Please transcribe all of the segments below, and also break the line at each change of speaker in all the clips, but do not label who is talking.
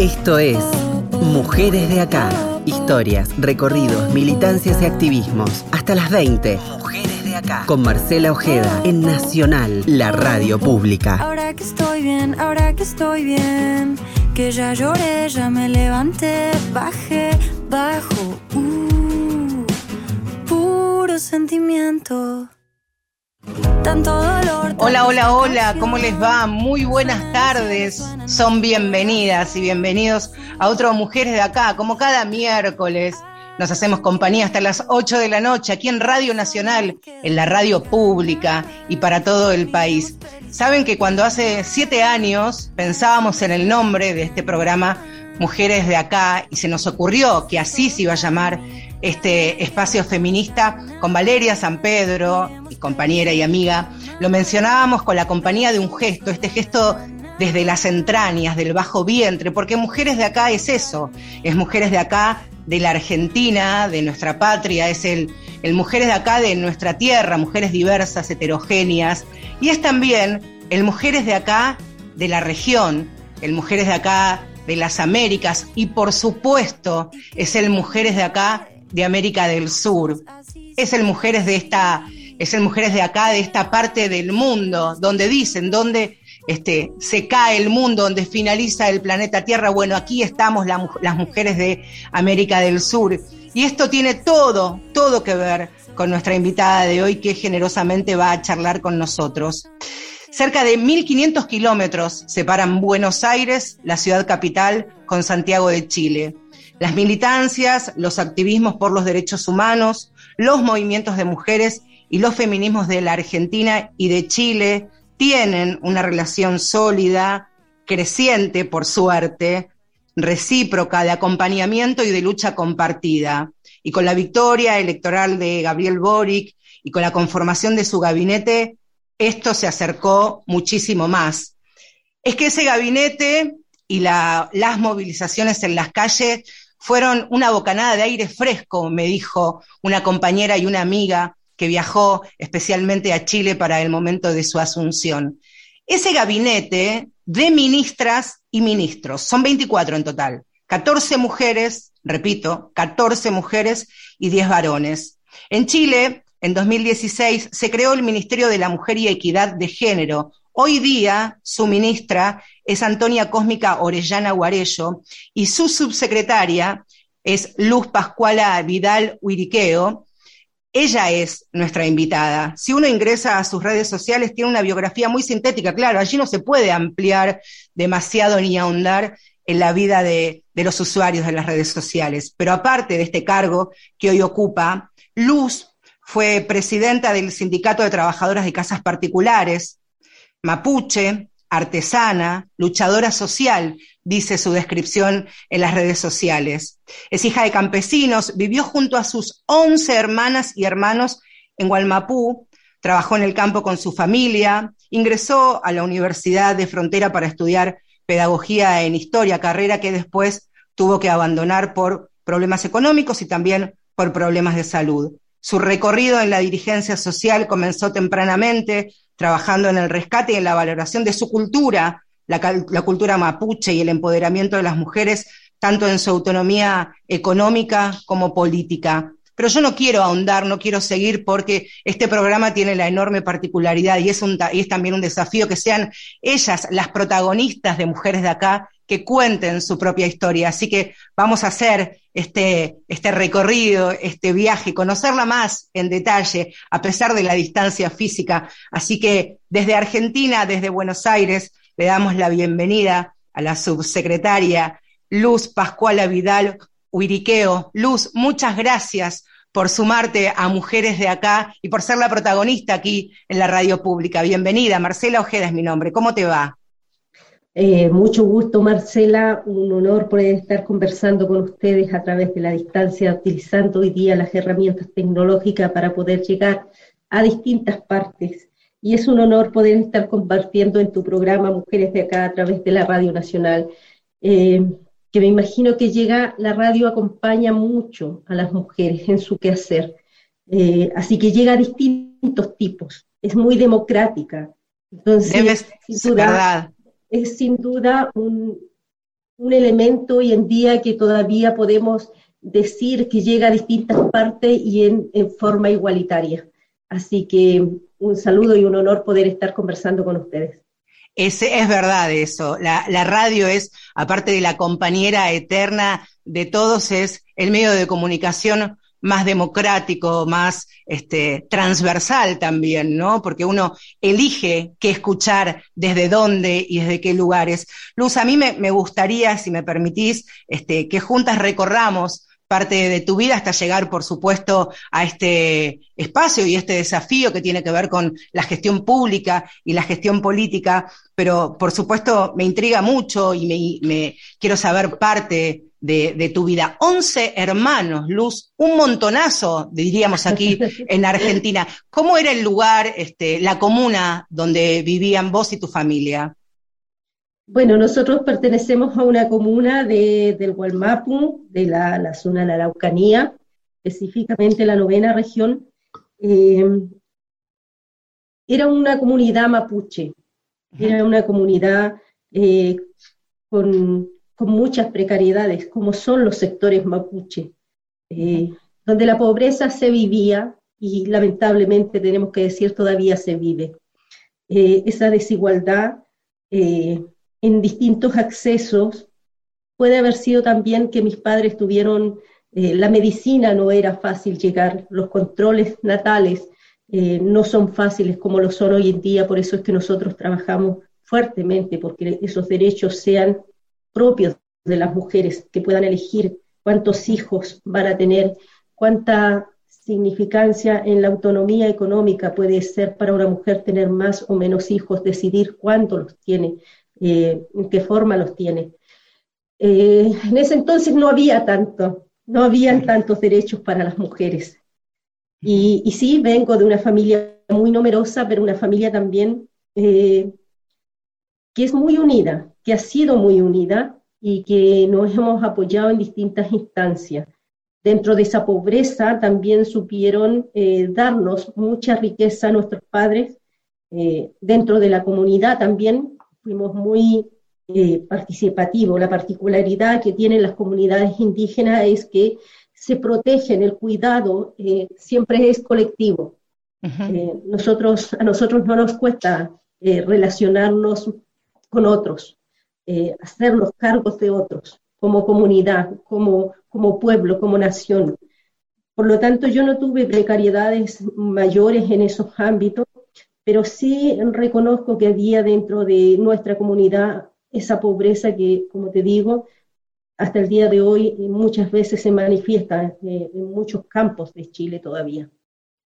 Esto es Mujeres de Acá. Historias, recorridos, militancias y activismos. Hasta las 20. Mujeres de Acá. Con Marcela Ojeda en Nacional, la radio pública.
Ahora que estoy bien, ahora que estoy bien. Que ya lloré, ya me levanté, bajé, bajo. Uh, puro sentimiento. Tanto dolor.
Hola, hola, hola, ¿cómo les va? Muy buenas tardes. Son bienvenidas y bienvenidos a otro Mujeres de Acá. Como cada miércoles, nos hacemos compañía hasta las 8 de la noche aquí en Radio Nacional, en la radio pública y para todo el país. Saben que cuando hace siete años pensábamos en el nombre de este programa Mujeres de Acá y se nos ocurrió que así se iba a llamar este espacio feminista con Valeria San Pedro, compañera y amiga, lo mencionábamos con la compañía de un gesto, este gesto desde las entrañas, del bajo vientre, porque Mujeres de Acá es eso, es Mujeres de Acá de la Argentina, de nuestra patria, es el, el Mujeres de Acá de nuestra tierra, mujeres diversas, heterogéneas, y es también el Mujeres de Acá de la región, el Mujeres de Acá de las Américas y por supuesto es el Mujeres de Acá de América del Sur. Es el Mujeres de esta, es el Mujeres de acá, de esta parte del mundo, donde dicen, donde este, se cae el mundo, donde finaliza el planeta Tierra. Bueno, aquí estamos las mujeres de América del Sur. Y esto tiene todo, todo que ver con nuestra invitada de hoy, que generosamente va a charlar con nosotros. Cerca de 1.500 kilómetros separan Buenos Aires, la ciudad capital, con Santiago de Chile. Las militancias, los activismos por los derechos humanos, los movimientos de mujeres y los feminismos de la Argentina y de Chile tienen una relación sólida, creciente, por suerte, recíproca de acompañamiento y de lucha compartida. Y con la victoria electoral de Gabriel Boric y con la conformación de su gabinete, esto se acercó muchísimo más. Es que ese gabinete y las movilizaciones en las calles fueron una bocanada de aire fresco, me dijo una compañera y una amiga que viajó especialmente a Chile para el momento de su asunción. Ese gabinete de ministras y ministros, son 24 en total, 14 mujeres, repito, 14 mujeres y 10 varones. En Chile, en 2016, se creó el Ministerio de la Mujer y Equidad de Género, Hoy día su ministra es Antonia Cósmica Orellana Guarello y su subsecretaria es Luz Pascuala Vidal Huiriqueo. Ella es nuestra invitada. Si uno ingresa a sus redes sociales, tiene una biografía muy sintética. Claro, allí no se puede ampliar demasiado ni ahondar en la vida de, de los usuarios de las redes sociales. Pero aparte de este cargo que hoy ocupa, Luz fue presidenta del Sindicato de Trabajadoras de Casas Particulares, mapuche, artesana, luchadora social, dice su descripción en las redes sociales. Es hija de campesinos, vivió junto a sus once hermanas y hermanos en Gualmapú, trabajó en el campo con su familia, ingresó a la Universidad de Frontera para estudiar pedagogía en historia, carrera que después tuvo que abandonar por problemas económicos y también por problemas de salud. Su recorrido en la dirigencia social comenzó tempranamente, trabajando en el rescate y en la valoración de su cultura, la, cultura mapuche y el empoderamiento de las mujeres, tanto en su autonomía económica como política. Pero yo no quiero ahondar, no quiero seguir porque este programa tiene la enorme particularidad y es, y es también un desafío que sean ellas las protagonistas de Mujeres de Acá que cuenten su propia historia. Así que vamos a hacer este, este recorrido, este viaje, conocerla más en detalle, a pesar de la distancia física. Así que desde Argentina, desde Buenos Aires, le damos la bienvenida a la subsecretaria Luz Pascuala Vidal Huiriqueo. Luz, muchas gracias por sumarte a Mujeres de Acá y por ser la protagonista aquí en la radio pública. Bienvenida, Marcela Ojeda es mi nombre. ¿Cómo te va?
Eh, mucho gusto, Marcela. Un honor poder estar conversando con ustedes a través de la distancia, utilizando hoy día las herramientas tecnológicas para poder llegar a distintas partes. Y es un honor poder estar compartiendo en tu programa Mujeres de Acá a través de la Radio Nacional, eh, que me imagino que llega, la radio acompaña mucho a las mujeres en su quehacer. Eh, así que llega a distintos tipos, es muy democrática. Entonces,
Debes, verdad
es sin duda un, un elemento hoy en día que todavía podemos decir que llega a distintas partes y en, forma igualitaria. Así que un saludo y un honor poder estar conversando con ustedes.
Es, es verdad eso. La, la, radio es, aparte de la compañera eterna de todos, es el medio de comunicación más democrático, más este, transversal también, ¿no? Porque uno elige qué escuchar, desde dónde y desde qué lugares. Luz, a mí me, gustaría, si me permitís, este, que juntas recorramos parte de tu vida hasta llegar, por supuesto, a este espacio y este desafío que tiene que ver con la gestión pública y la gestión política, pero por supuesto me intriga mucho y me, me quiero saber parte de, tu vida. Once hermanos, Luz, un montonazo, diríamos aquí en Argentina. ¿Cómo era el lugar, este, la comuna donde vivían vos y tu familia?
Bueno, nosotros pertenecemos a una comuna de, del Gualmapu, de la, zona de la Araucanía, específicamente la novena región. Eh, era una comunidad mapuche, era una comunidad eh, con con muchas precariedades, como son los sectores mapuche, eh, donde la pobreza se vivía y lamentablemente tenemos que decir todavía se vive. Eh, esa desigualdad eh, en distintos accesos puede haber sido también que mis padres tuvieron, la medicina no era fácil llegar, los controles natales no son fáciles como lo son hoy en día, por eso es que nosotros trabajamos fuertemente porque esos derechos sean propios de las mujeres, que puedan elegir cuántos hijos van a tener, cuánta significancia en la autonomía económica puede ser para una mujer tener más o menos hijos, decidir cuánto los tiene, eh, en qué forma los tiene. Eh, en ese entonces no había tanto, no habían tantos derechos para las mujeres. Y, y sí, vengo de una familia muy numerosa, pero una familia también eh, que es muy unida, que ha sido muy unida y que nos hemos apoyado en distintas instancias. Dentro de esa pobreza también supieron eh, darnos mucha riqueza a nuestros padres. Eh, dentro de la comunidad también fuimos muy eh, participativos. La particularidad que tienen las comunidades indígenas es que se protegen, el cuidado siempre es colectivo. nosotros, a nosotros no nos cuesta relacionarnos con otros, eh, hacer los cargos de otros, como comunidad, como, como pueblo, como nación. Por lo tanto, yo no tuve precariedades mayores en esos ámbitos, pero sí reconozco que había dentro de nuestra comunidad esa pobreza que, como te digo, hasta el día de hoy muchas veces se manifiesta eh, en muchos campos de Chile todavía.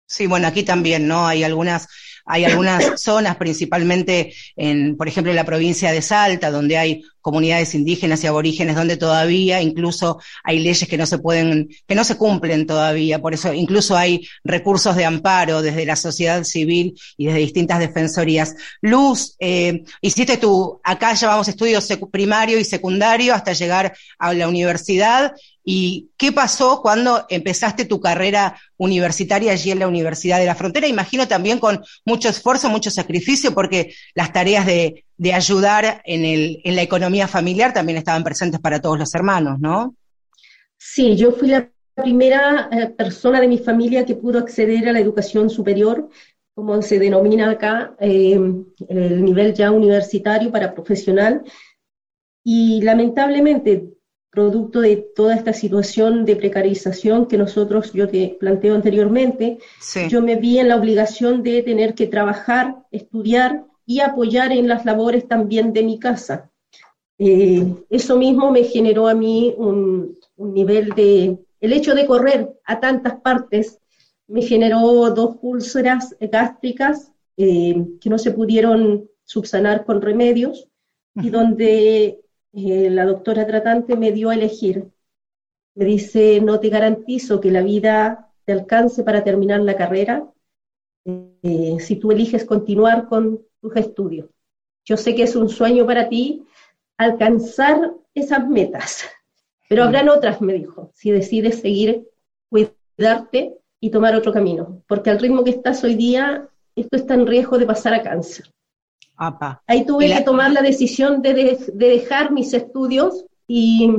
Sí, bueno, aquí también, ¿no? Hay algunas, hay algunas zonas, principalmente en, por ejemplo, en la provincia de Salta, donde hay comunidades indígenas y aborígenes, donde todavía incluso hay leyes que no se pueden, que no se cumplen todavía. Por eso incluso hay recursos de amparo desde la sociedad civil y desde distintas defensorías. Luz, eh, hiciste tu, acá llevamos estudios primario y secundario hasta llegar a la universidad ¿Y qué pasó cuando empezaste tu carrera universitaria allí en la Universidad de la Frontera? Imagino también con mucho esfuerzo, mucho sacrificio, porque las tareas de, ayudar en, la economía familiar también estaban presentes para todos los hermanos, ¿no?
Sí, yo fui la primera eh, persona de mi familia que pudo acceder a la educación superior, como se denomina acá, eh, el nivel ya universitario para profesional. Y lamentablemente, producto de toda esta situación de precarización que nosotros, yo te planteo anteriormente, yo me vi en la obligación de tener que trabajar, estudiar y apoyar en las labores también de mi casa. Eh, eso mismo me generó a mí un, nivel de, el hecho de correr a tantas partes me generó dos úlceras gástricas eh, que no se pudieron subsanar con remedios y donde eh, la doctora tratante me dio a elegir. Me dice, no te garantizo que la vida te alcance para terminar la carrera eh, si tú eliges continuar con tus estudios. Yo sé que es un sueño para ti alcanzar esas metas, pero mm. habrán otras, me dijo, si decides seguir, cuidarte y tomar otro camino, porque al ritmo que estás hoy día, esto está en riesgo de pasar a cáncer. Ahí tuve que tomar la decisión de, dejar mis estudios y,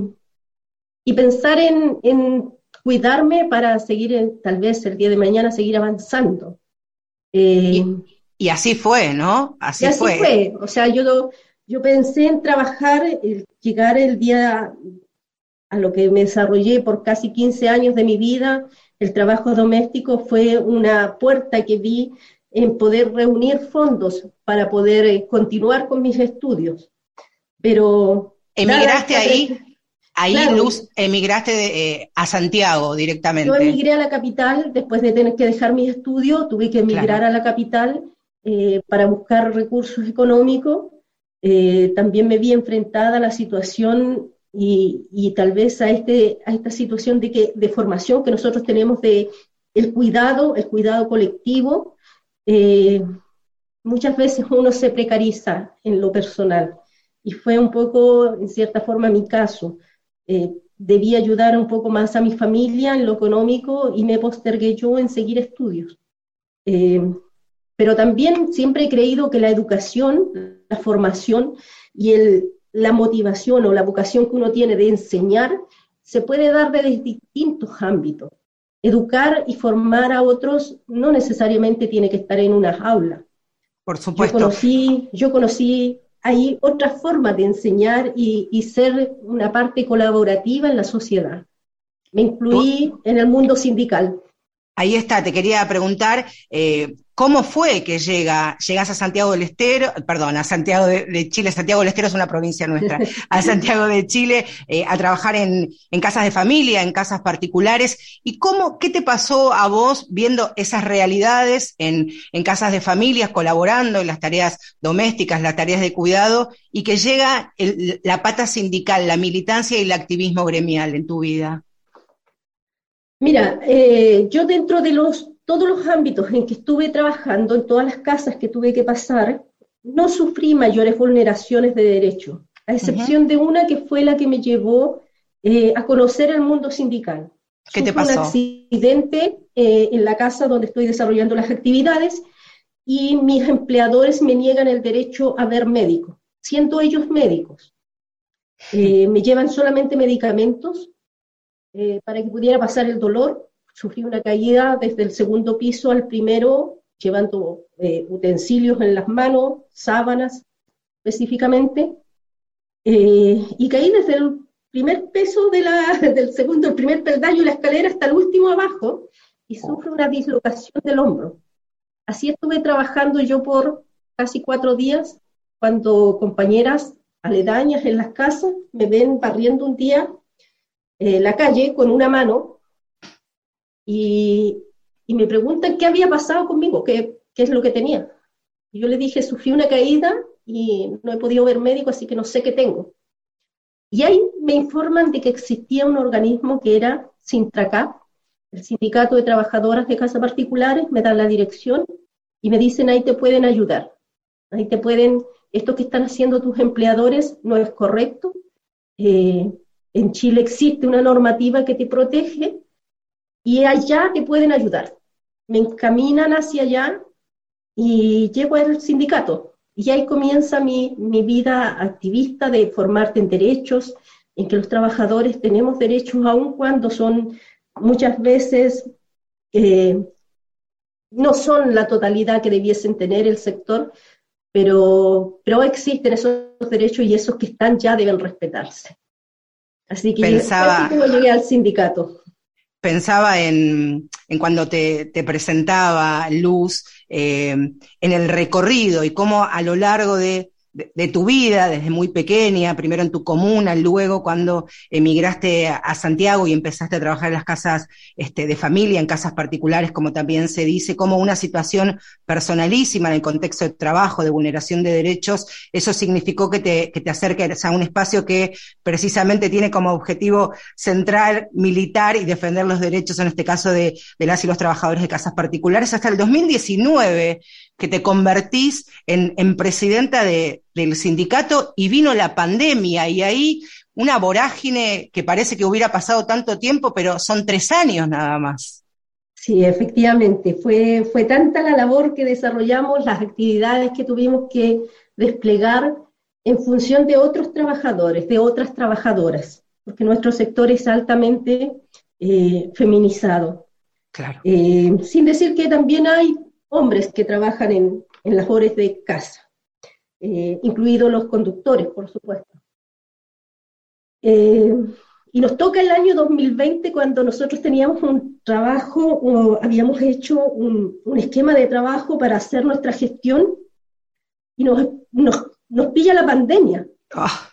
pensar en, cuidarme para seguir, tal vez el día de mañana, seguir avanzando.
Eh, y, así fue, ¿no?
Así, fue. O sea, yo, yo pensé en trabajar, llegar el día a lo que me desarrollé por casi 15 años de mi vida, el trabajo doméstico fue una puerta que vi en poder reunir fondos para poder eh, continuar con mis estudios. Pero...
¿Emigraste ahí? Ahí, Luz, emigraste eh, a Santiago directamente.
Yo emigré a la capital después de tener que dejar mis estudios, tuve que emigrar a la capital eh, para buscar recursos económicos. también me vi enfrentada a la situación y, tal vez a, este, a esta situación de, que, de formación que nosotros tenemos de el cuidado, el cuidado colectivo, eh, muchas veces uno se precariza en lo personal. Y fue un poco, en cierta forma, mi caso. Eh, debí ayudar un poco más a mi familia en lo económico y me postergué yo en seguir estudios. Eh, pero también siempre he creído que la educación, la formación y el, la motivación o la vocación que uno tiene de enseñar se puede dar de distintos ámbitos. Educar y formar a otros no necesariamente tiene que estar en una jaula.
Por supuesto.
Yo conocí, yo conocí hay otras formas de enseñar y, ser una parte colaborativa en la sociedad. Me incluí en el mundo sindical.
Ahí está, te quería preguntar, eh, ¿Cómo fue que llega, llegas a Santiago del Estero, perdón, a Santiago de, Chile, Santiago del Estero es una provincia nuestra, a Santiago de Chile eh, a trabajar en, casas de familia, en casas particulares? ¿Y cómo, qué te pasó a vos viendo esas realidades en, casas de familias, colaborando en las tareas domésticas, las tareas de cuidado, y que llega la pata sindical, la militancia y el activismo gremial en tu vida?
Mira, eh, yo dentro de los todos los ámbitos en que estuve trabajando, en todas las casas que tuve que pasar, no sufrí mayores vulneraciones de derecho, a excepción de una que fue la que me llevó eh, a conocer el mundo sindical.
¿Qué te pasó?
un accidente eh, en la casa donde estoy desarrollando las actividades y mis empleadores me niegan el derecho a ver médico, siendo ellos médicos. Eh, me llevan solamente medicamentos para que pudiera pasar el dolor sufrí una caída desde el segundo piso al primero, llevando eh, utensilios en las manos, sábanas específicamente, eh, y caí desde el primer peso de la, del segundo, el primer peldaño de la escalera hasta el último abajo, y sufro una dislocación del hombro. Así estuve trabajando yo por casi cuatro días, cuando compañeras aledañas en las casas me ven barriendo un día eh, la calle con una mano y, me preguntan qué había pasado conmigo, qué, es lo que tenía. Yo le dije, sufrí una caída y no he podido ver médico, así que no sé qué tengo. Y ahí me informan de que existía un organismo que era Sintracap, el Sindicato de Trabajadoras de Casas Particulares, me dan la dirección y me dicen, ahí te pueden ayudar, ahí te pueden, esto que están haciendo tus empleadores no es correcto. Eh, en Chile existe una normativa que te protege y allá te pueden ayudar. Me encaminan hacia allá y llego al sindicato. Y ahí comienza mi, vida activista de formarte en derechos, en que los trabajadores tenemos derechos aun cuando son muchas veces, eh, no son la totalidad que debiesen tener el sector, pero, pero existen esos derechos y esos que están ya deben respetarse. Así que
Pensaba...
así como llegué al sindicato
pensaba en, cuando te, presentaba Luz, eh, en el recorrido y cómo a lo largo de, de, tu vida, desde muy pequeña, primero en tu comuna, luego cuando emigraste a, Santiago y empezaste a trabajar en las casas este, de familia, en casas particulares, como también se dice, como una situación personalísima en el contexto de trabajo, de vulneración de derechos, eso significó que te, que te acerques a un espacio que precisamente tiene como objetivo central militar y defender los derechos, en este caso de, de las y los trabajadores de casas particulares, hasta el 2019 que te convertís en, presidenta del sindicato y vino la pandemia y ahí una vorágine que parece que hubiera pasado tanto tiempo, pero son tres años nada más.
Sí, efectivamente, fue, fue tanta la labor que desarrollamos, las actividades que tuvimos que desplegar, en función de otros trabajadores, de otras trabajadoras, porque nuestro sector es altamente eh, feminizado.
Claro.
Eh, sin decir que también hay hombres que trabajan en, en labores de casa, eh, incluidos los conductores, por supuesto. y nos toca el año 2020 cuando nosotros teníamos un trabajo, o habíamos hecho un, un esquema de trabajo para hacer nuestra gestión y nos, nos, nos pilla la pandemia.
Ah.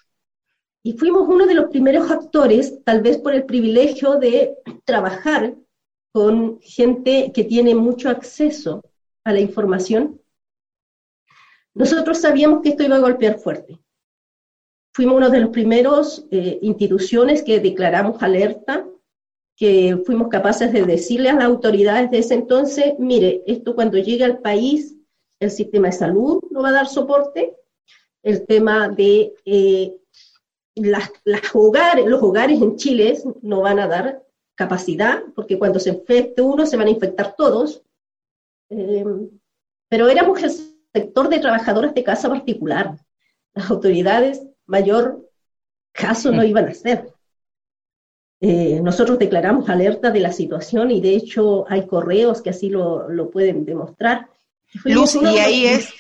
Y fuimos uno de los primeros actores, tal vez por el privilegio de trabajar con gente que tiene mucho acceso a la información. Nosotros sabíamos que esto iba a golpear fuerte. Fuimos uno de los primeros eh, instituciones que declaramos alerta, que fuimos capaces de decirle a las autoridades de ese entonces, mire, esto cuando llegue al país, el sistema de salud no va a dar soporte, el tema de eh, las, los hogares en Chile no van a dar capacidad, porque cuando se infecte uno se van a infectar todos. Eh, pero éramos el sector de trabajadoras de casa particular. Las autoridades mayor caso no iban a hacer. Eh, nosotros declaramos alerta de la situación y de hecho hay correos que así lo, lo pueden demostrar.
Luz, y ahí es,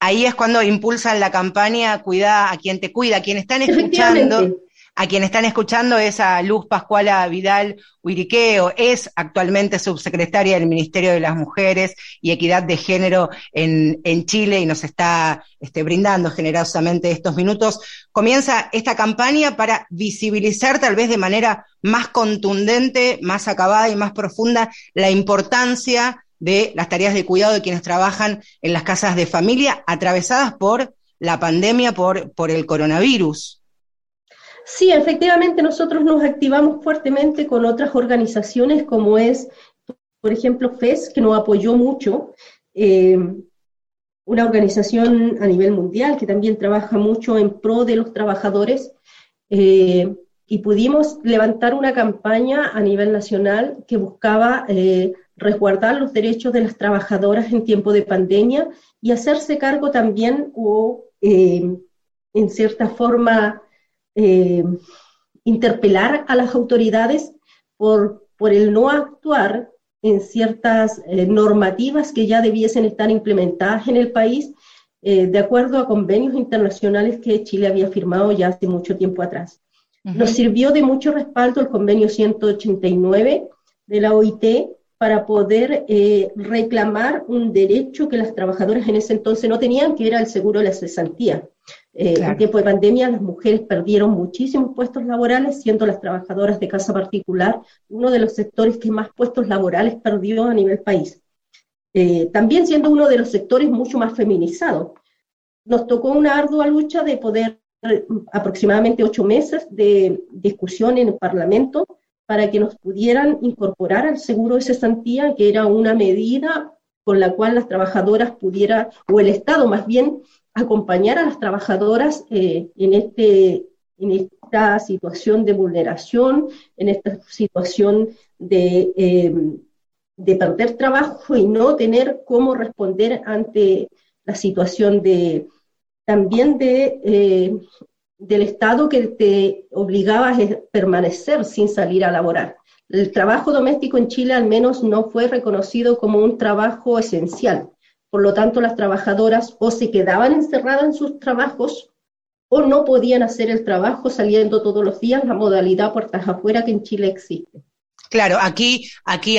ahí es cuando impulsan la campaña Cuida a quien te cuida. Quien están escuchando, a quien están escuchando es a Luz Pascuala Vidal Huiriqueo, es actualmente subsecretaria del Ministerio de las Mujeres y Equidad de Género en, Chile y nos está este, brindando generosamente estos minutos. Comienza esta campaña para visibilizar tal vez de manera más contundente, más acabada y más profunda la importancia de las tareas de cuidado de quienes trabajan en las casas de familia atravesadas por la pandemia, por, por el coronavirus.
Sí, efectivamente nosotros nos activamos fuertemente con otras organizaciones como es, por ejemplo, FES, que nos apoyó mucho, eh, una organización a nivel mundial que también trabaja mucho en pro de los trabajadores. Eh, y pudimos levantar una campaña a nivel nacional que buscaba eh, resguardar los derechos de las trabajadoras en tiempo de pandemia y hacerse cargo también o eh, en cierta forma eh, interpelar a las autoridades por, por el no actuar en ciertas eh, normativas que ya debiesen estar implementadas en el país de acuerdo a convenios internacionales que Chile había firmado ya hace mucho tiempo atrás. Nos sirvió de mucho respaldo el convenio 189 de la OIT, para poder eh, reclamar un derecho que las trabajadoras en ese entonces no tenían, que era el seguro de la cesantía. Eh, en tiempo de pandemia las mujeres perdieron muchísimos puestos laborales, siendo las trabajadoras de casa particular uno de los sectores que más puestos laborales perdió a nivel país. Eh, también siendo uno de los sectores mucho más feminizados. Nos tocó una ardua lucha de poder aproximadamente ocho meses de discusión en el Parlamento para que nos pudieran incorporar al seguro de cesantía, que era una medida con la cual las trabajadoras pudieran, o el Estado más bien, acompañar a las trabajadoras eh, en, este, en esta situación de vulneración, en esta situación de, eh, de perder trabajo y no tener cómo responder ante la situación de también de eh, del Estado que te obligaba a permanecer sin salir a laborar. El trabajo doméstico en Chile al menos no fue reconocido como un trabajo esencial. Por lo tanto, las trabajadoras o se quedaban encerradas en sus trabajos o no podían hacer el trabajo saliendo todos los días, la modalidad puertas afuera que en Chile existe.
Claro, aquí, aquí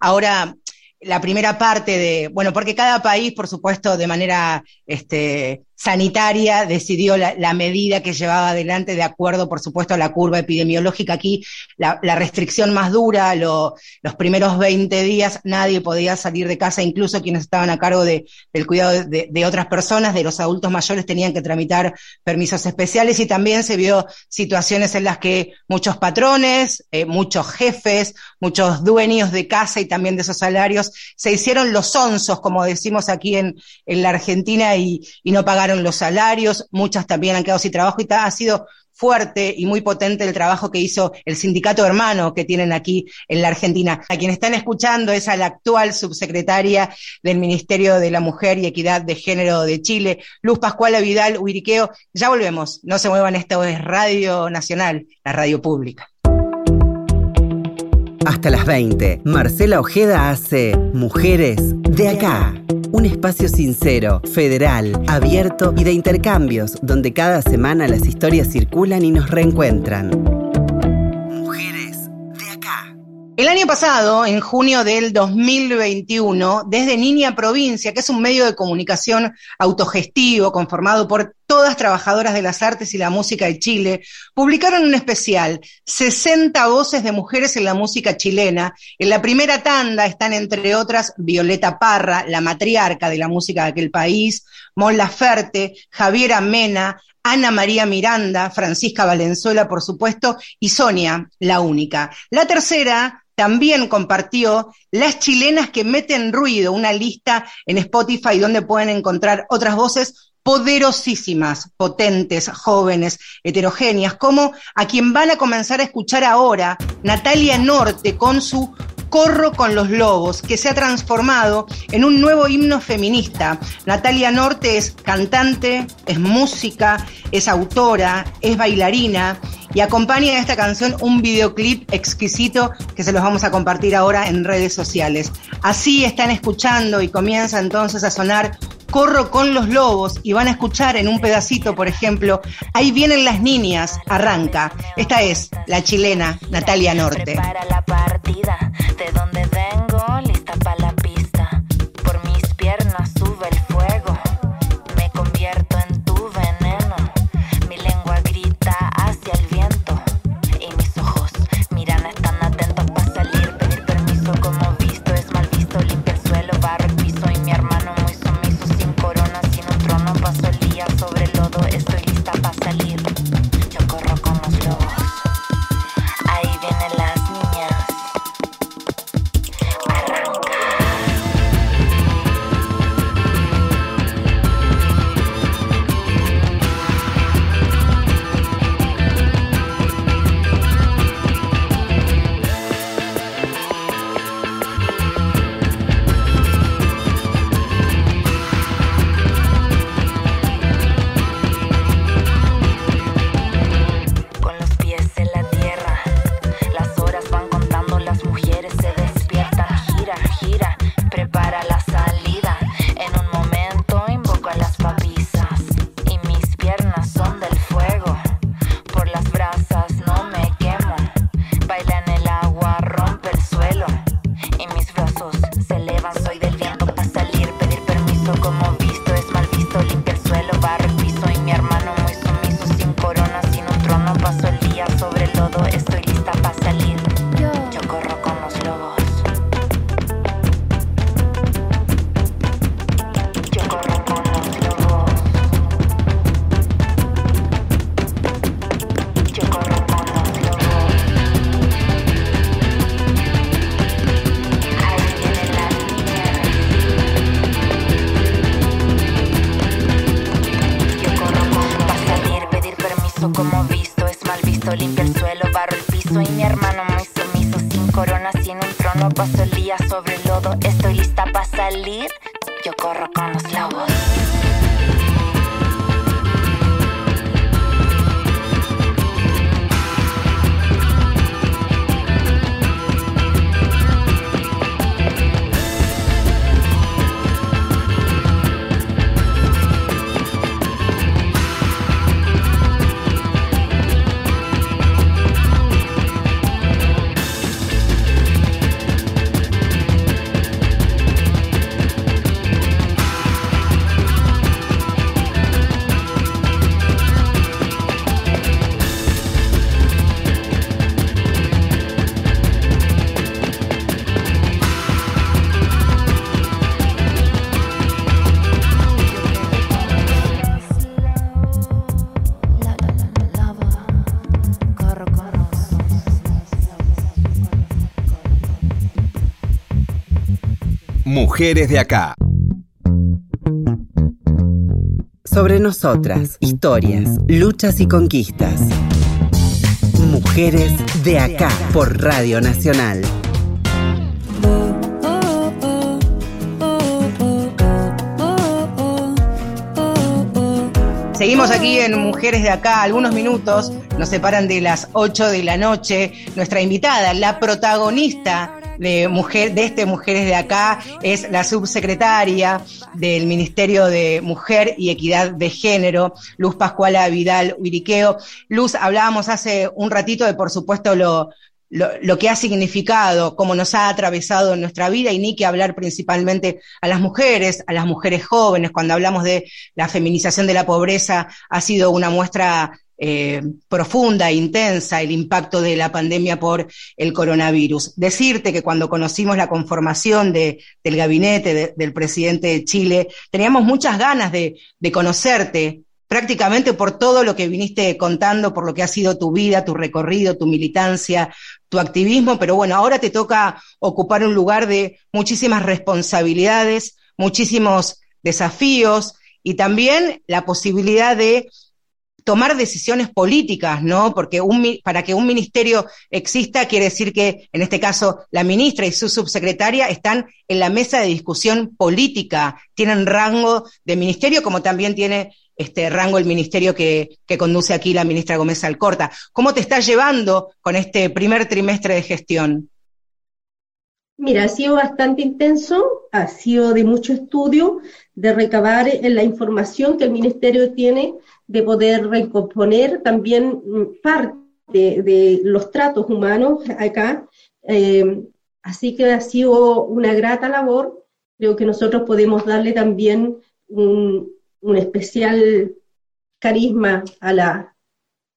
ahora la primera parte de, bueno, porque cada país, por supuesto, de manera este, sanitaria decidió la, medida que llevaba adelante de acuerdo, por supuesto, a la curva epidemiológica. Aquí la, restricción más dura, los primeros 20 días nadie podía salir de casa, incluso quienes estaban a cargo de, del cuidado de, otras personas, de los adultos mayores, tenían que tramitar permisos especiales y también se vio situaciones en las que muchos patrones, eh, muchos jefes, muchos dueños de casa y también de esos salarios se hicieron los onzos, como decimos aquí en, en la Argentina, y, y no pagaron los salarios, muchas también han quedado sin trabajo y ha sido fuerte y muy potente el trabajo que hizo el sindicato hermano que tienen aquí en la Argentina. A quien están escuchando es a la actual subsecretaria del Ministerio de la Mujer y Equidad de Género de Chile, Luz Pascuala Vidal Uiriqueo. Ya volvemos, no se muevan, esto es Radio Nacional, la radio pública.
Hasta las 20, Marcela Ojeda hace Mujeres de acá. Un espacio sincero, federal, abierto y de intercambios, donde cada semana las historias circulan y nos reencuentran.
El año pasado, en junio del 2021, desde Niña Provincia, que es un medio de comunicación autogestivo conformado por todas trabajadoras de las artes y la música de Chile, publicaron un especial, 60 voces de mujeres en la música chilena. En la primera tanda están, entre otras, Violeta Parra, la matriarca de la música de aquel país, Mon Laferte, Javiera Mena, Ana María Miranda, Francisca Valenzuela, por supuesto, y Sonia, la única. La tercera también compartió Las chilenas que meten ruido, una lista en Spotify donde pueden encontrar otras voces poderosísimas, potentes, jóvenes, heterogéneas, como a quien van a comenzar a escuchar ahora, Natalia Norte con su Corro con los Lobos, que se ha transformado en un nuevo himno feminista. Natalia Norte es cantante, es música, es autora, es bailarina y acompaña a esta canción un videoclip exquisito que se los vamos a compartir ahora en redes sociales. Así están escuchando y comienza entonces a sonar Corro con los lobos y van a escuchar en un pedacito, por ejemplo, Ahí vienen las niñas, arranca. Esta es la chilena Natalia Norte.
Mujeres
de acá.
sobre nosotras, historias, luchas y conquistas. Mujeres de acá por Radio Nacional.
Seguimos aquí en Mujeres de Acá, algunos minutos nos separan de las 8 de la noche. Nuestra invitada, la protagonista de, mujer, de este Mujeres de Acá, es la subsecretaria del Ministerio de Mujer y Equidad de Género, Luz Pascuala Vidal Uiriqueo. Luz, hablábamos hace un ratito de, por supuesto, lo, lo, que ha significado, cómo nos ha atravesado en nuestra vida, y ni que hablar principalmente a las mujeres, a las mujeres jóvenes, cuando hablamos de la feminización de la pobreza, ha sido una muestra eh, profunda, intensa, el impacto de la pandemia por el coronavirus. Decirte que cuando conocimos la conformación de, del gabinete del presidente de Chile, teníamos muchas ganas de, de conocerte, prácticamente por todo lo que viniste contando, por lo que ha sido tu vida, tu recorrido, tu militancia, tu activismo, pero bueno, ahora te toca ocupar un lugar de muchísimas responsabilidades, muchísimos desafíos y también la posibilidad de tomar decisiones políticas, ¿no? Porque para que un ministerio exista quiere decir que, en este caso, la ministra y su subsecretaria están en la mesa de discusión política, tienen rango de ministerio, como también tiene este rango el ministerio que, que conduce aquí la ministra Gómez Alcorta. ¿Cómo te estás llevando con este primer trimestre de gestión?
Mira, ha sido bastante intenso, ha sido de mucho estudio, de recabar la información que el ministerio tiene, de poder recomponer también mm, parte de, los tratos humanos acá. Eh, así que ha sido una grata labor. Creo que nosotros podemos darle también un, un especial carisma a la,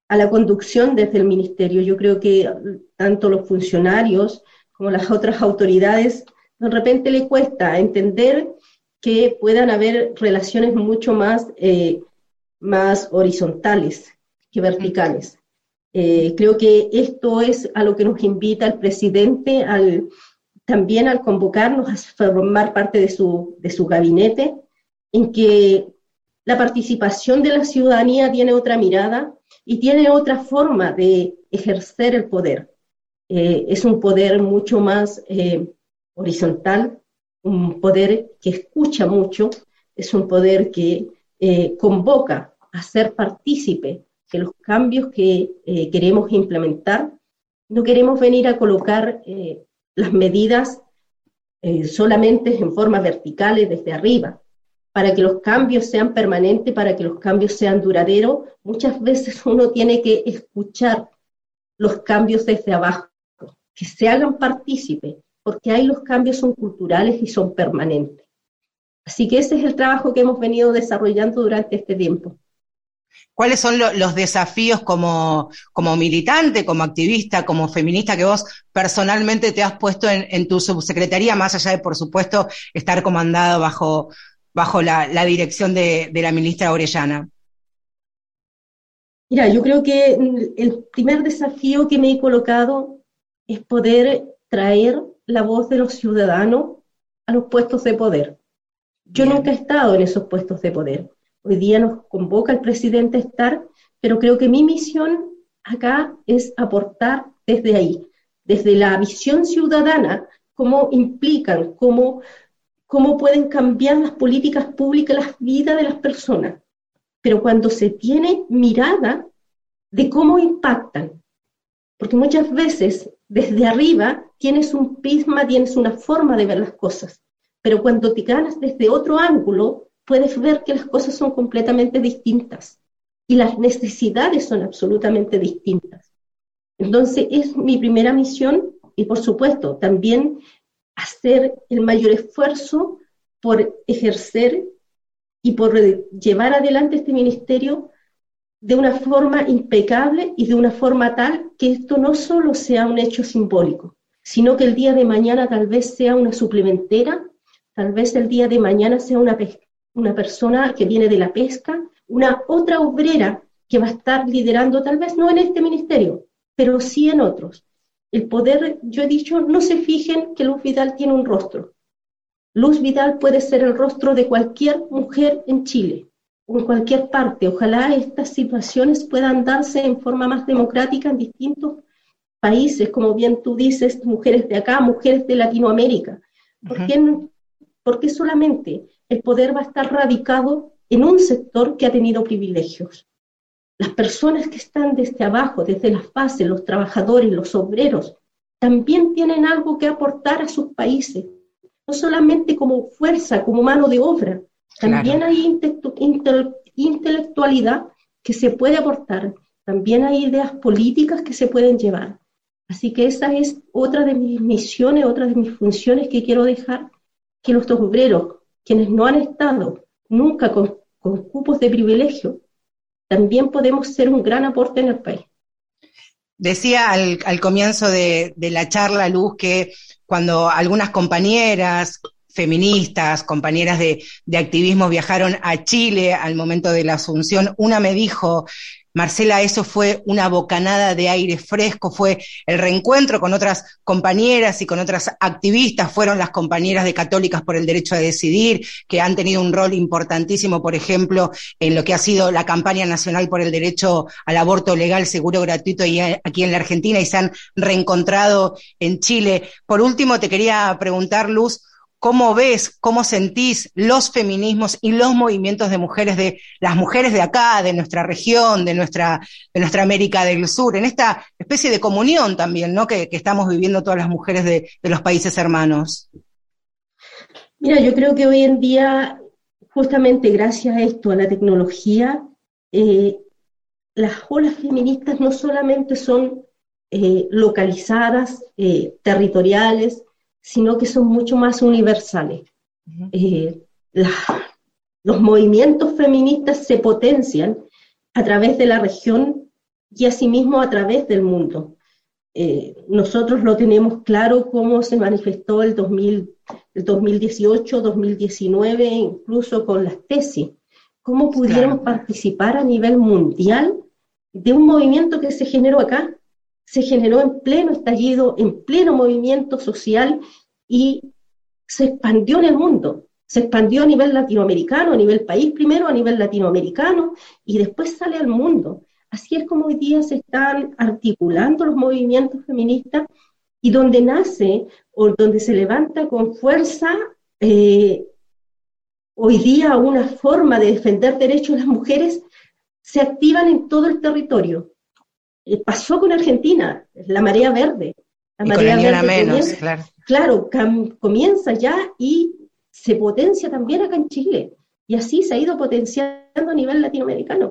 a la conducción desde el ministerio. Yo creo que tanto los funcionarios como las otras autoridades, de repente le cuesta entender que puedan haber relaciones mucho más, eh, más horizontales que verticales. Eh, creo que esto es a lo que nos invita el presidente al, también al convocarnos a formar parte de su, de su gabinete, en que la participación de la ciudadanía tiene otra mirada y tiene otra forma de ejercer el poder. Eh, es un poder mucho más eh, horizontal, un poder que escucha mucho, es un poder que eh, convoca a ser partícipe de los cambios que queremos implementar. No queremos venir a colocar las medidas solamente en forma verticales desde arriba, para que los cambios sean permanentes, para que los cambios sean duraderos, muchas veces uno tiene que escuchar los cambios desde abajo, que se hagan partícipe, porque ahí los cambios son culturales y son permanentes. Así que ese es el trabajo que hemos venido desarrollando durante este tiempo.
¿Cuáles son los desafíos como, como, militante, como activista, como feminista que vos personalmente te has puesto en, en tu subsecretaría, más allá de, por supuesto, estar comandado bajo, bajo la, dirección de, la ministra Orellana?
Mira, yo creo que el primer desafío que me he colocado es poder traer la voz de los ciudadanos a los puestos de poder. Yo nunca he estado en esos puestos de poder. Hoy día nos convoca el presidente a estar, pero creo que mi misión acá es aportar desde ahí, desde la visión ciudadana, cómo implican, cómo cómo pueden cambiar las políticas públicas las vidas de las personas, pero cuando se tiene mirada de cómo impactan, porque muchas veces desde arriba tienes un prisma, tienes una forma de ver las cosas, pero cuando te ganas desde otro ángulo, puedes ver que las cosas son completamente distintas y las necesidades son absolutamente distintas. Entonces es mi primera misión y por supuesto también hacer el mayor esfuerzo por ejercer y por llevar adelante este ministerio de una forma impecable y de una forma tal que esto no solo sea un hecho simbólico, sino que el día de mañana tal vez sea una suplementera, tal vez el día de mañana sea una, una persona que viene de la pesca, una otra obrera que va a estar liderando, tal vez no en este ministerio, pero sí en otros. El poder, yo he dicho, no se fijen que Luz Vidal tiene un rostro. Luz Vidal puede ser el rostro de cualquier mujer en Chile. En cualquier parte. Ojalá estas situaciones puedan darse en forma más democrática en distintos países, como bien tú dices, mujeres de acá, mujeres de Latinoamérica. ¿Por, qué, ¿Por qué solamente el poder va a estar radicado en un sector que ha tenido privilegios? Las personas que están desde abajo, desde las bases, los trabajadores, los obreros, también tienen algo que aportar a sus países, no solamente como fuerza, como mano de obra, también hay intelectualidad que se puede aportar, también hay ideas políticas que se pueden llevar. Así que esa es otra de mis misiones, otra de mis funciones que quiero dejar, que los obreros, quienes no han estado nunca con, cupos de privilegio, también podemos ser un gran aporte en el país.
Decía al, comienzo de, de, la charla, Luz, que cuando algunas compañeras, feministas, compañeras de, activismo viajaron a Chile al momento de la asunción, una me dijo, Marcela, eso fue una bocanada de aire fresco, fue el reencuentro con otras compañeras y con otras activistas, fueron las compañeras de Católicas por el Derecho a Decidir, que han tenido un rol importantísimo, por ejemplo, en lo que ha sido la campaña nacional por el derecho al aborto legal, seguro, gratuito y aquí en la Argentina y se han reencontrado en Chile. Por último, te quería preguntar, Luz, cómo ves, cómo sentís los feminismos y los movimientos de mujeres, de las mujeres de acá, de nuestra región, de nuestra, de nuestra América del Sur, en esta especie de comunión también, ¿no? Que, estamos viviendo todas las mujeres de, los países hermanos.
Mira, yo creo que hoy en día, justamente gracias a esto, a la tecnología, eh, las olas feministas no solamente son eh, localizadas, eh, territoriales, sino que son mucho más universales. Eh, los movimientos feministas se potencian a través de la región y asimismo a través del mundo. Eh, nosotros lo tenemos claro cómo se manifestó el, 2000, el 2018, 2019, incluso con las tesis, cómo pudieron participar a nivel mundial de un movimiento que se generó acá, se generó en pleno estallido, en pleno movimiento social y se expandió en el mundo. Se expandió a nivel latinoamericano, a nivel país primero, a nivel latinoamericano y después sale al mundo. Así es como hoy día se están articulando los movimientos feministas y donde nace o donde se levanta con fuerza eh, hoy día una forma de defender derechos de las mujeres, se activan en todo el territorio. Eh, pasó con Argentina, la marea verde.
La marea verde menos, claro.
Claro, comienza ya y se potencia también acá en Chile. Y así se ha ido potenciando a nivel latinoamericano.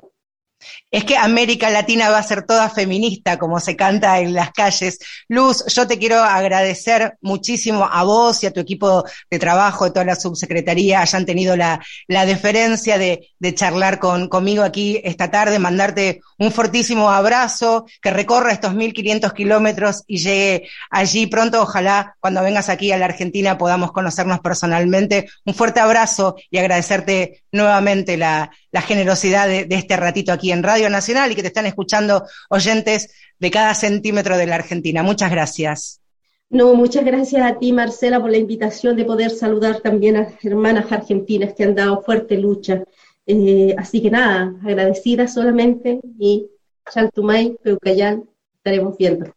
Es que América Latina va a ser toda feminista, como se canta en las calles. Luz, yo te quiero agradecer muchísimo a vos y a tu equipo de trabajo, de toda la subsecretaría, hayan tenido la, la deferencia de, de charlar con, conmigo aquí esta tarde, mandarte un fortísimo abrazo, que recorra estos 1.500 kilómetros y llegue allí pronto. Ojalá cuando vengas aquí a la Argentina podamos conocernos personalmente. Un fuerte abrazo y agradecerte nuevamente la, la generosidad de, este ratito aquí en Radio Nacional y que te están escuchando oyentes de cada centímetro de la Argentina. Muchas gracias.
No, muchas gracias a ti, Marcela, por la invitación de poder saludar también a las hermanas argentinas que han dado fuerte lucha. Eh, así que nada, agradecida solamente y Chaltumay, Peucayán, estaremos viendo.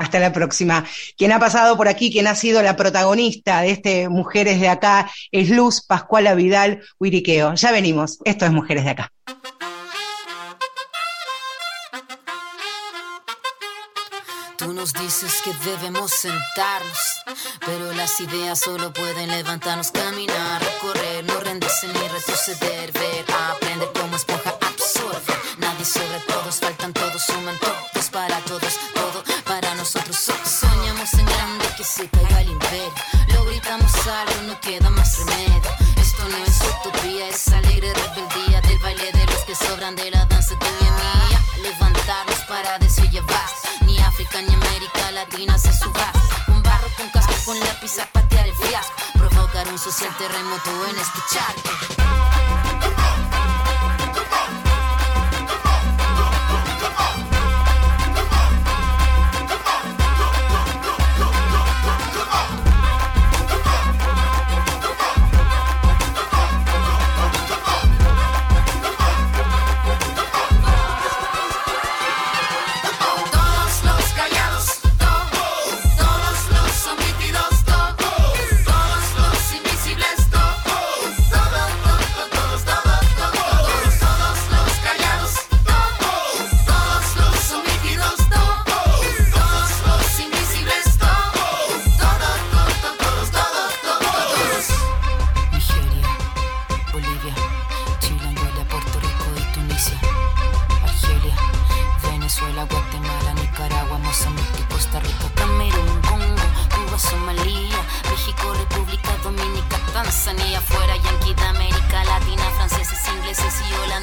Hasta la próxima. Quien ha pasado por aquí, quien ha sido la protagonista de este Mujeres de Acá, es Luz Pascuala Vidal Huiriqueo. Ya venimos. Esto es Mujeres de Acá.
nos dices que debemos sentarnos, pero las ideas solo pueden levantarnos, caminar, recorrer, no rendirse ni retroceder, ver, aprender como esponja absorbe. Nadie sobre todos, faltan todos, suman todos para todos, todo nosotros. Soñamos en grande que se caiga el imperio, lo gritamos algo, no queda más remedio. Esto no es utopía, es alegre rebeldía del baile de los que sobran de la danza de mi mía. Levantarnos para decir llevar África ni América Latina se suba. Un barro con casco con lápiz a patear el fiasco. Provocar un social terremoto en escuchar.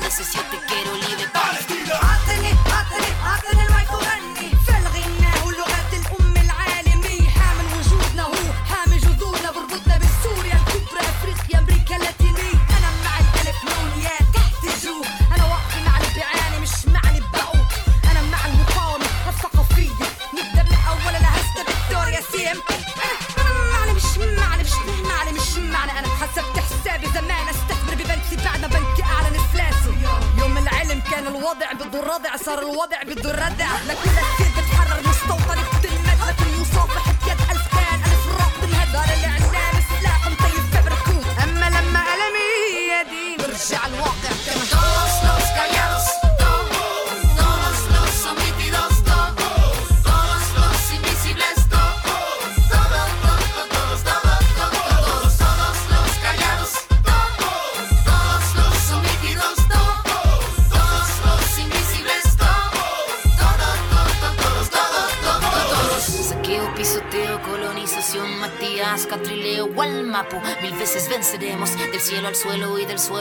17 quiero libre. Palestina.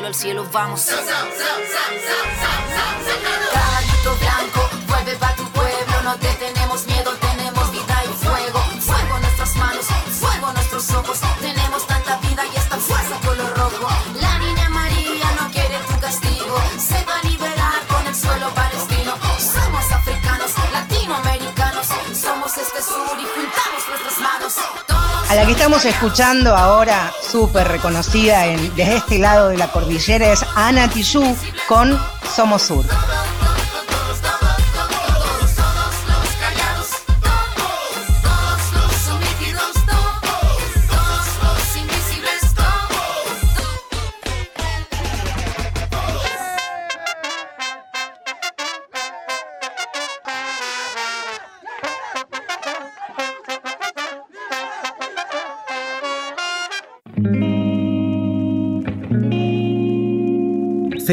Suelo al cielo vamos. Caballito blanco, vuelve pa' tu pueblo, no te tenemos miedo, tenemos vida y fuego. Fuego en nuestras manos, fuego en nuestros ojos, tenemos tanta vida y esta fuerza color rojo. La niña María no quiere tu castigo, se va a liberar con el suelo palestino. Somos africanos, latinoamericanos, somos este sur y juntamos nuestras manos.
A la que estamos escuchando ahora, súper reconocida en, desde este lado de la cordillera, es Ana Tijoux con Somos Sur.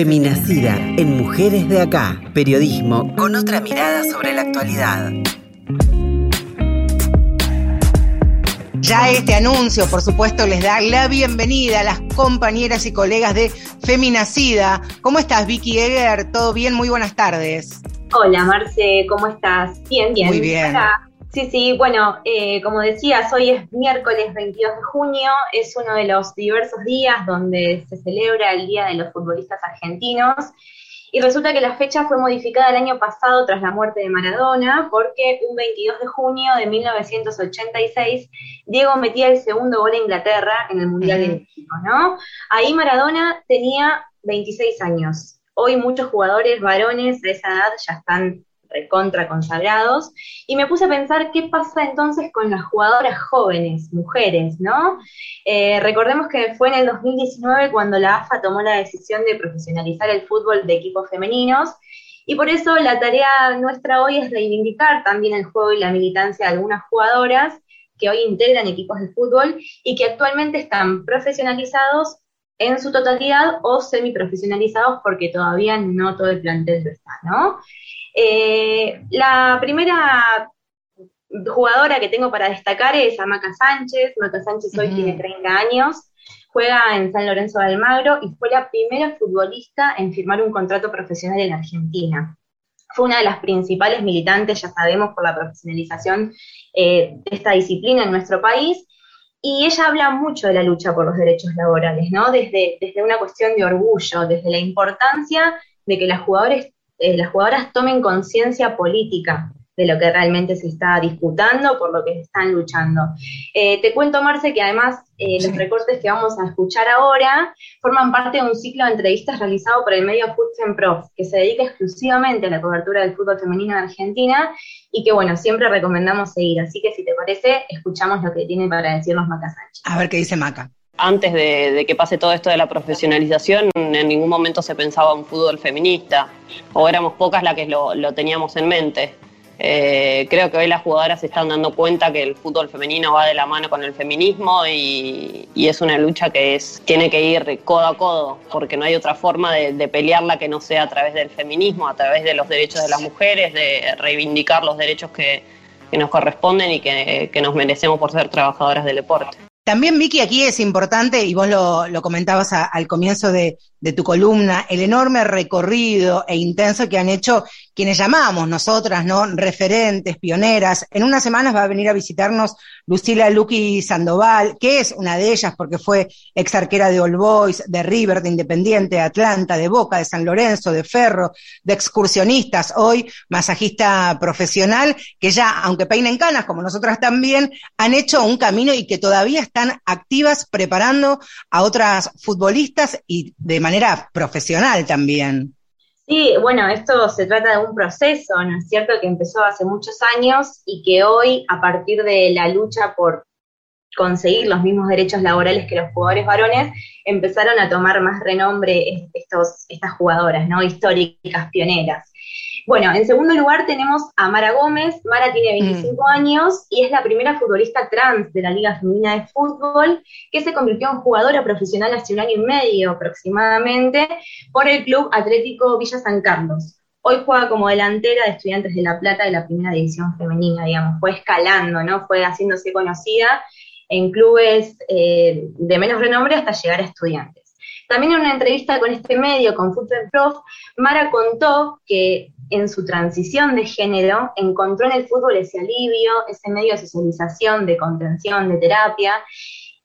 Feminacida en Mujeres de Acá. Periodismo con otra mirada sobre la actualidad.
Ya este anuncio, por supuesto, les da la bienvenida a las compañeras y colegas de Feminacida. ¿Cómo estás, Vicky Eger? ¿Todo bien? Muy buenas tardes.
Hola Marce, ¿cómo estás? Bien, bien.
Muy bien.
Hola. Sí, sí, bueno, eh, como decías, hoy es miércoles 22 de junio, es uno de los diversos días donde se celebra el Día de los Futbolistas Argentinos y resulta que la fecha fue modificada el año pasado tras la muerte de Maradona porque un 22 de junio de 1986 Diego metía el segundo gol a Inglaterra en el Mundial de. México, ¿no? Ahí Maradona tenía 26 años. Hoy muchos jugadores varones de esa edad ya están recontra consagrados. Y me puse a pensar qué pasa entonces con las jugadoras jóvenes, mujeres, ¿no? Eh, recordemos que fue en el 2019 cuando la AFA tomó la decisión de profesionalizar el fútbol de equipos femeninos. Y por eso la tarea nuestra hoy es reivindicar también el juego y la militancia de algunas jugadoras que hoy integran equipos de fútbol y que actualmente están profesionalizados en su totalidad o semiprofesionalizados porque todavía no todo el plantel lo está, ¿no? Eh, la primera jugadora que tengo para destacar es Amaca Sánchez. Maca Sánchez hoy tiene 30 años, juega en San Lorenzo de Almagro y fue la primera futbolista en firmar un contrato profesional en Argentina. Fue una de las principales militantes, ya sabemos, por la profesionalización eh, de esta disciplina en nuestro país. Y ella habla mucho de la lucha por los derechos laborales, ¿no? Desde, desde una cuestión de orgullo, desde la importancia de que las, jugadores, eh, las jugadoras tomen conciencia política de lo que realmente se está disputando, por lo que están luchando. Eh, te cuento, Marce, que además eh, los recortes que vamos a escuchar ahora forman parte de un ciclo de entrevistas realizado por el medio Futsen Prof, que se dedica exclusivamente a la cobertura del fútbol femenino en Argentina y que, bueno, siempre recomendamos seguir. Así que, si te parece, escuchamos lo que tiene para decirnos Maca Sánchez.
A ver qué dice Maca.
Antes de, de que pase todo esto de la profesionalización, en ningún momento se pensaba un fútbol feminista, o éramos pocas las que lo, lo teníamos en mente. Eh, creo que hoy las jugadoras se están dando cuenta que el fútbol femenino va de la mano con el feminismo y, y es una lucha que es, tiene que ir codo a codo, porque no hay otra forma de, pelearla que no sea a través del feminismo, a través de los derechos de las mujeres, de reivindicar los derechos que, nos corresponden y que nos merecemos por ser trabajadoras del deporte.
También, Vicky, aquí es importante, y vos lo, comentabas al comienzo de, de, tu columna, el enorme recorrido e intenso que han hecho quienes llamamos nosotras, ¿no? Referentes, pioneras. En unas semanas va a venir a visitarnos Lucila Luqui Sandoval, que es una de ellas porque fue ex arquera de All Boys, de River, de Independiente, de Atlanta, de Boca, de San Lorenzo, de Ferro, de excursionistas, hoy masajista profesional, que ya, aunque peinen canas, como nosotras también, han hecho un camino y que todavía están activas preparando a otras futbolistas y de manera profesional también.
Sí, bueno, esto se trata de un proceso, ¿no es cierto?, que empezó hace muchos años y que hoy, a partir de la lucha por conseguir los mismos derechos laborales que los jugadores varones, empezaron a tomar más renombre estos, estas jugadoras, ¿no?, históricas, pioneras. Bueno, en segundo lugar tenemos a Mara Gómez. Mara tiene 25 mm. años y es la primera futbolista trans de la Liga Femenina de Fútbol que se convirtió en jugadora profesional hace un año y medio aproximadamente por el Club Atlético Villa San Carlos. Hoy juega como delantera de Estudiantes de La Plata de la primera división femenina, digamos. Fue escalando, ¿no? Fue haciéndose conocida en clubes eh, de menos renombre hasta llegar a Estudiantes. También en una entrevista con este medio, con Fútbol Prof, Mara contó que en su transición de género encontró en el fútbol ese alivio, ese medio de socialización, de contención, de terapia.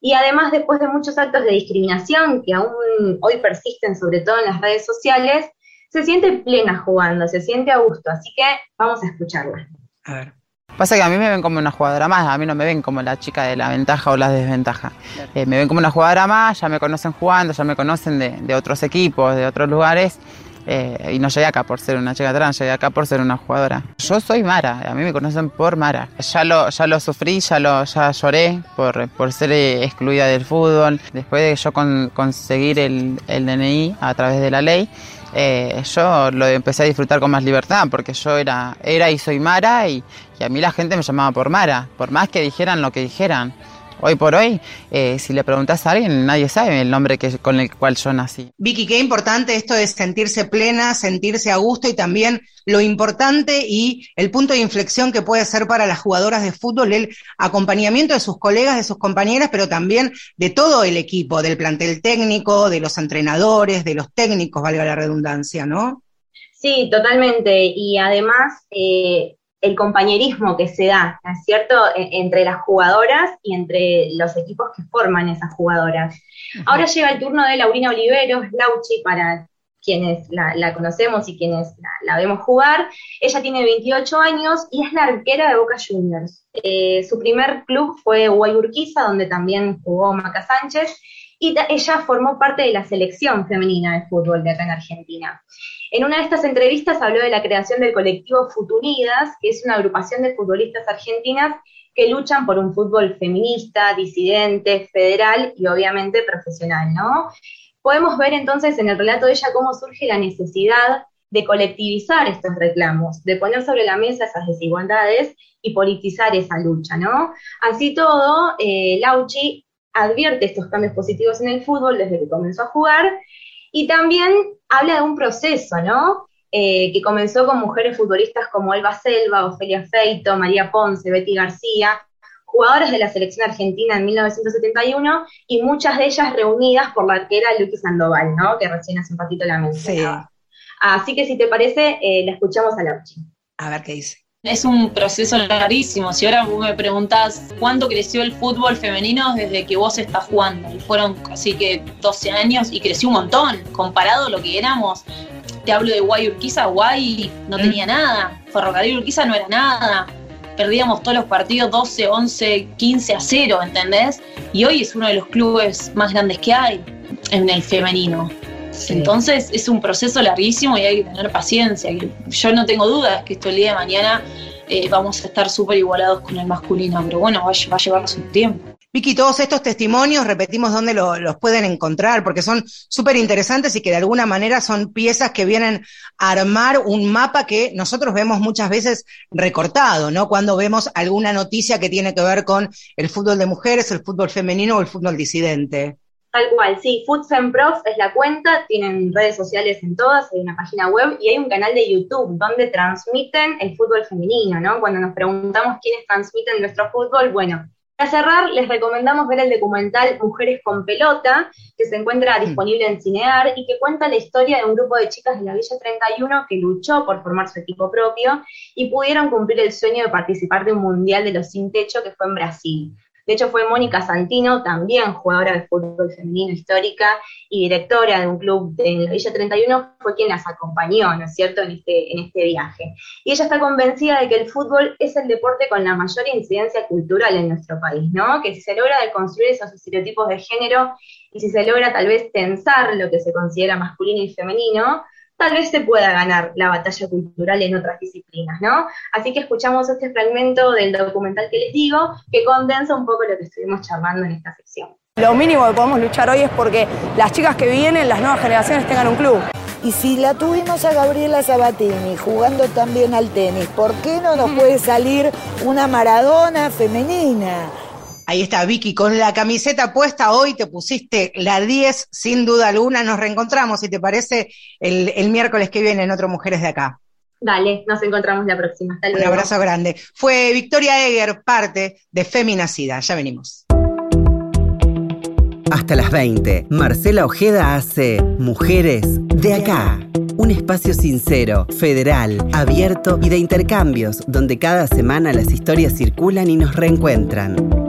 Y además, después de muchos actos de discriminación que aún hoy persisten, sobre todo en las redes sociales, se siente plena jugando, se siente a gusto. Así que vamos a escucharla.
A ver. Pasa que a mí me ven como una jugadora más, a mí no me ven como la chica de la ventaja o la desventaja. Eh, me ven como una jugadora más, ya me conocen jugando, ya me conocen de, de otros equipos, de otros lugares. Eh, y no llegué acá por ser una chica trans, llegué acá por ser una jugadora. Yo soy Mara, a mí me conocen por Mara. Ya lo, ya lo sufrí, ya lo ya lloré por, por ser excluida del fútbol. Después de yo con, conseguir el, el DNI a través de la ley, eh, yo lo empecé a disfrutar con más libertad porque yo era, era y soy Mara y, y a mí la gente me llamaba por Mara, por más que dijeran lo que dijeran. Hoy por hoy, eh, si le preguntas a alguien, nadie sabe el nombre que, con el cual yo nací.
Vicky, qué importante esto de sentirse plena, sentirse a gusto y también lo importante y el punto de inflexión que puede ser para las jugadoras de fútbol el acompañamiento de sus colegas, de sus compañeras, pero también de todo el equipo, del plantel técnico, de los entrenadores, de los técnicos, valga la redundancia, ¿no?
Sí, totalmente. Y además, eh, el compañerismo que se da, ¿no es cierto?, e, entre las jugadoras y entre los equipos que forman esas jugadoras. Ahora llega el turno de Laurina Oliveros, Lauchi, para quienes la, conocemos y quienes la, vemos jugar. Ella tiene 28 años y es la arquera de Boca Juniors. Eh, su primer club fue Guayurquiza, donde también jugó Maca Sánchez, y ella formó parte de la selección femenina de fútbol de acá en Argentina. En una de estas entrevistas habló de la creación del colectivo Futuridas, que es una agrupación de futbolistas argentinas que luchan por un fútbol feminista, disidente, federal y obviamente profesional, ¿no? Podemos ver entonces en el relato de ella cómo surge la necesidad de colectivizar estos reclamos, de poner sobre la mesa esas desigualdades y politizar esa lucha, ¿no? Así todo, eh, Lauchi advierte estos cambios positivos en el fútbol desde que comenzó a jugar y también habla de un proceso, ¿no? Eh, que comenzó con mujeres futbolistas como Elba Selva, Ofelia Feito, María Ponce, Betty García, jugadoras de la selección argentina en 1971 y muchas de ellas reunidas por la arquera Luqui Sandoval, ¿no? Que recién hace un patito la mencionaba. Así que si te parece, eh, la escuchamos a Lauchi.
A ver qué dice.
Es un proceso larguísimo. Si ahora vos me preguntás cuánto creció el fútbol femenino desde que vos estás jugando, y fueron casi que 12 años y creció un montón comparado a lo que éramos. Te hablo de Guay Urquiza, Guay no mm. tenía nada, Ferrocarril Urquiza no era nada. Perdíamos todos los partidos 12, 11, 15 a 0, ¿entendés? Y hoy es uno de los clubes más grandes que hay en el femenino. Entonces es un proceso larguísimo y hay que tener paciencia. Yo no tengo dudas que esto el día de mañana eh, vamos a estar súper igualados con el masculino, pero bueno, va, a llevar su tiempo.
Vicky, todos estos testimonios, repetimos dónde lo- los pueden encontrar, porque son súper interesantes y que de alguna manera son piezas que vienen a armar un mapa que nosotros vemos muchas veces recortado, ¿no? Cuando vemos alguna noticia que tiene que ver con el fútbol de mujeres, el fútbol femenino o el fútbol disidente.
Tal cual, sí, FoodFemProf es la cuenta, tienen redes sociales en todas, hay una página web y hay un canal de YouTube donde transmiten el fútbol femenino, ¿no? Cuando nos preguntamos quiénes transmiten nuestro fútbol, bueno, para cerrar les recomendamos ver el documental Mujeres con Pelota, que se encuentra disponible en Cinear y que cuenta la historia de un grupo de chicas de la Villa 31 que luchó por formar su equipo propio y pudieron cumplir el sueño de participar de un mundial de los sin techo que fue en Brasil. De hecho, fue Mónica Santino, también jugadora de fútbol femenino histórica y directora de un club de la Villa 31, fue quien las acompañó, ¿no es cierto?, en este, en este viaje. Y ella está convencida de que el fútbol es el deporte con la mayor incidencia cultural en nuestro país, ¿no? Que si se logra deconstruir esos estereotipos de género y si se logra tal vez tensar lo que se considera masculino y femenino, tal vez se pueda ganar la batalla cultural en otras disciplinas, ¿no? Así que escuchamos este fragmento del documental que les digo, que condensa un poco lo que estuvimos charlando en esta sección.
Lo mínimo que podemos luchar hoy es porque las chicas que vienen, las nuevas generaciones, tengan un club.
Y si la tuvimos a Gabriela Sabatini jugando también al tenis, ¿por qué no nos puede salir una Maradona femenina?
Ahí está Vicky con la camiseta puesta. Hoy te pusiste la 10, sin duda alguna. Nos reencontramos, si te parece, el, el miércoles que viene en Otro Mujeres de Acá.
Dale, nos encontramos la próxima. Hasta
Un
luego.
abrazo grande. Fue Victoria Eger, parte de Feminacida. Ya venimos.
Hasta las 20, Marcela Ojeda hace Mujeres de Acá. Un espacio sincero, federal, abierto y de intercambios, donde cada semana las historias circulan y nos reencuentran.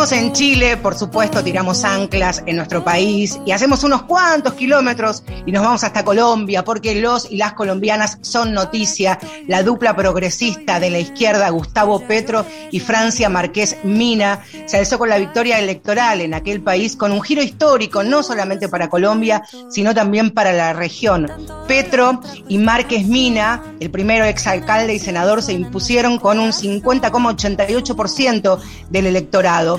En Chile, por supuesto, tiramos anclas en nuestro país y hacemos unos cuantos kilómetros y nos vamos hasta Colombia porque los y las colombianas son noticia. La dupla progresista de la izquierda, Gustavo Petro y Francia Márquez Mina, se alzó con la victoria electoral en aquel país con un giro histórico, no solamente para Colombia, sino también para la región. Petro y Márquez Mina, el primero exalcalde y senador, se impusieron con un 50,88% del electorado.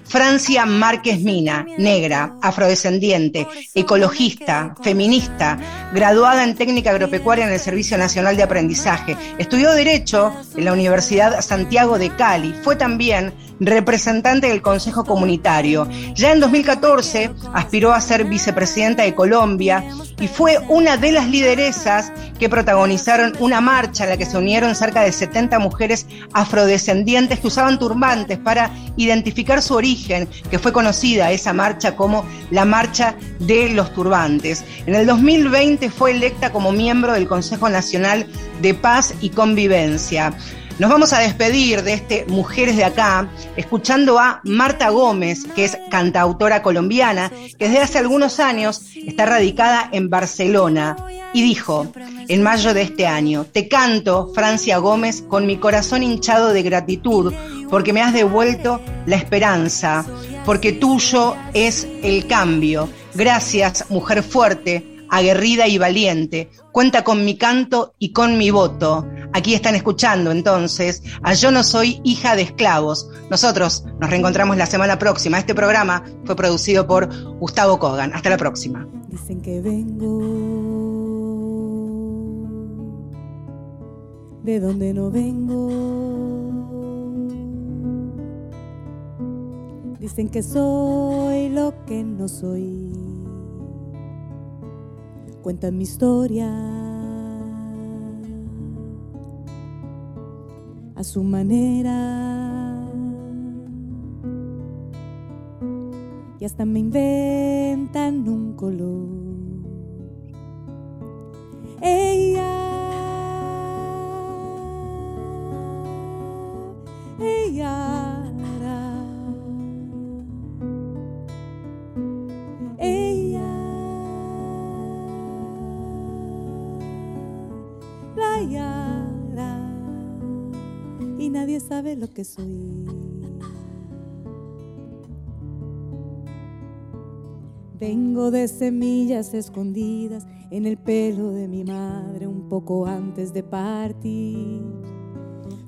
Francia Márquez Mina, negra, afrodescendiente, ecologista, feminista, graduada en técnica agropecuaria en el Servicio Nacional de Aprendizaje. Estudió Derecho en la Universidad Santiago de Cali. Fue también representante del Consejo Comunitario. Ya en 2014 aspiró a ser vicepresidenta de Colombia y fue una de las lideresas que protagonizaron una marcha a la que se unieron cerca de 70 mujeres afrodescendientes que usaban turbantes para identificar su origen, que fue conocida esa marcha como la Marcha de los Turbantes. En el 2020 fue electa como miembro del Consejo Nacional de Paz y Convivencia. Nos vamos a despedir de este Mujeres de Acá, escuchando a Marta Gómez, que es cantautora colombiana, que desde hace algunos años está radicada en Barcelona, y dijo, en mayo de este año, te canto, Francia Gómez, con mi corazón hinchado de gratitud, porque me has devuelto la esperanza, porque tuyo es el cambio. Gracias, mujer fuerte, aguerrida y valiente. Cuenta con mi canto y con mi voto. Aquí están escuchando entonces a Yo no soy hija de esclavos. Nosotros nos reencontramos la semana próxima. Este programa fue producido por Gustavo Kogan. Hasta la próxima.
Dicen que vengo de donde no vengo. Dicen que soy lo que no soy. Cuentan mi historia a su manera. Y hasta me inventan un color. Ella, ella, hará. Nadie sabe lo que soy. Vengo de semillas escondidas en el pelo de mi madre un poco antes de partir.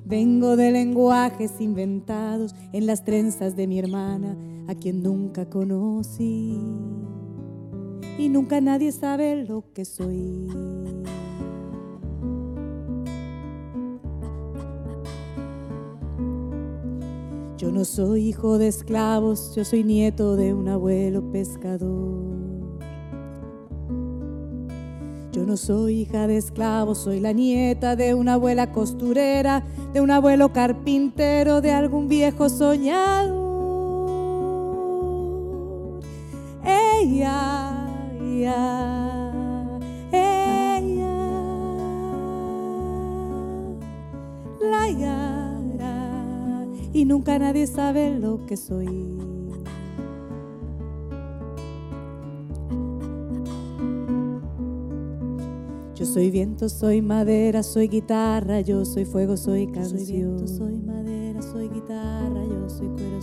Vengo de lenguajes inventados en las trenzas de mi hermana, a quien nunca conocí. Y nunca nadie sabe lo que soy. Yo no soy hijo de esclavos, yo soy nieto de un abuelo pescador. Yo no soy hija de esclavos, soy la nieta de una abuela costurera, de un abuelo carpintero, de algún viejo soñador. Y nunca nadie sabe lo que soy. Yo soy viento, soy madera, soy guitarra, yo soy fuego, soy canción. Yo soy viento, soy madera, soy guitarra,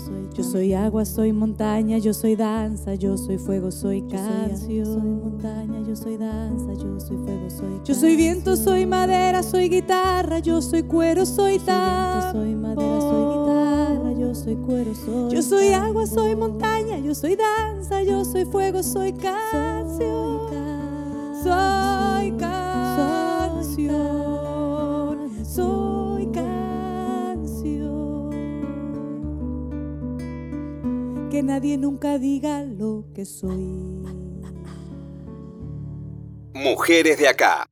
soy soy Yo soy agua, soy montaña, yo soy danza, yo soy fuego, soy canción. Yo soy montaña, yo soy danza, yo soy fuego, soy Yo soy viento, soy madera, soy guitarra, yo soy cuero, soy danza. Soy madera, soy guitarra, yo soy cuero, soy Yo soy agua, soy montaña, yo soy danza, yo soy fuego, soy canción. Soy canción, Que nadie nunca diga lo que soy.
Mujeres de acá.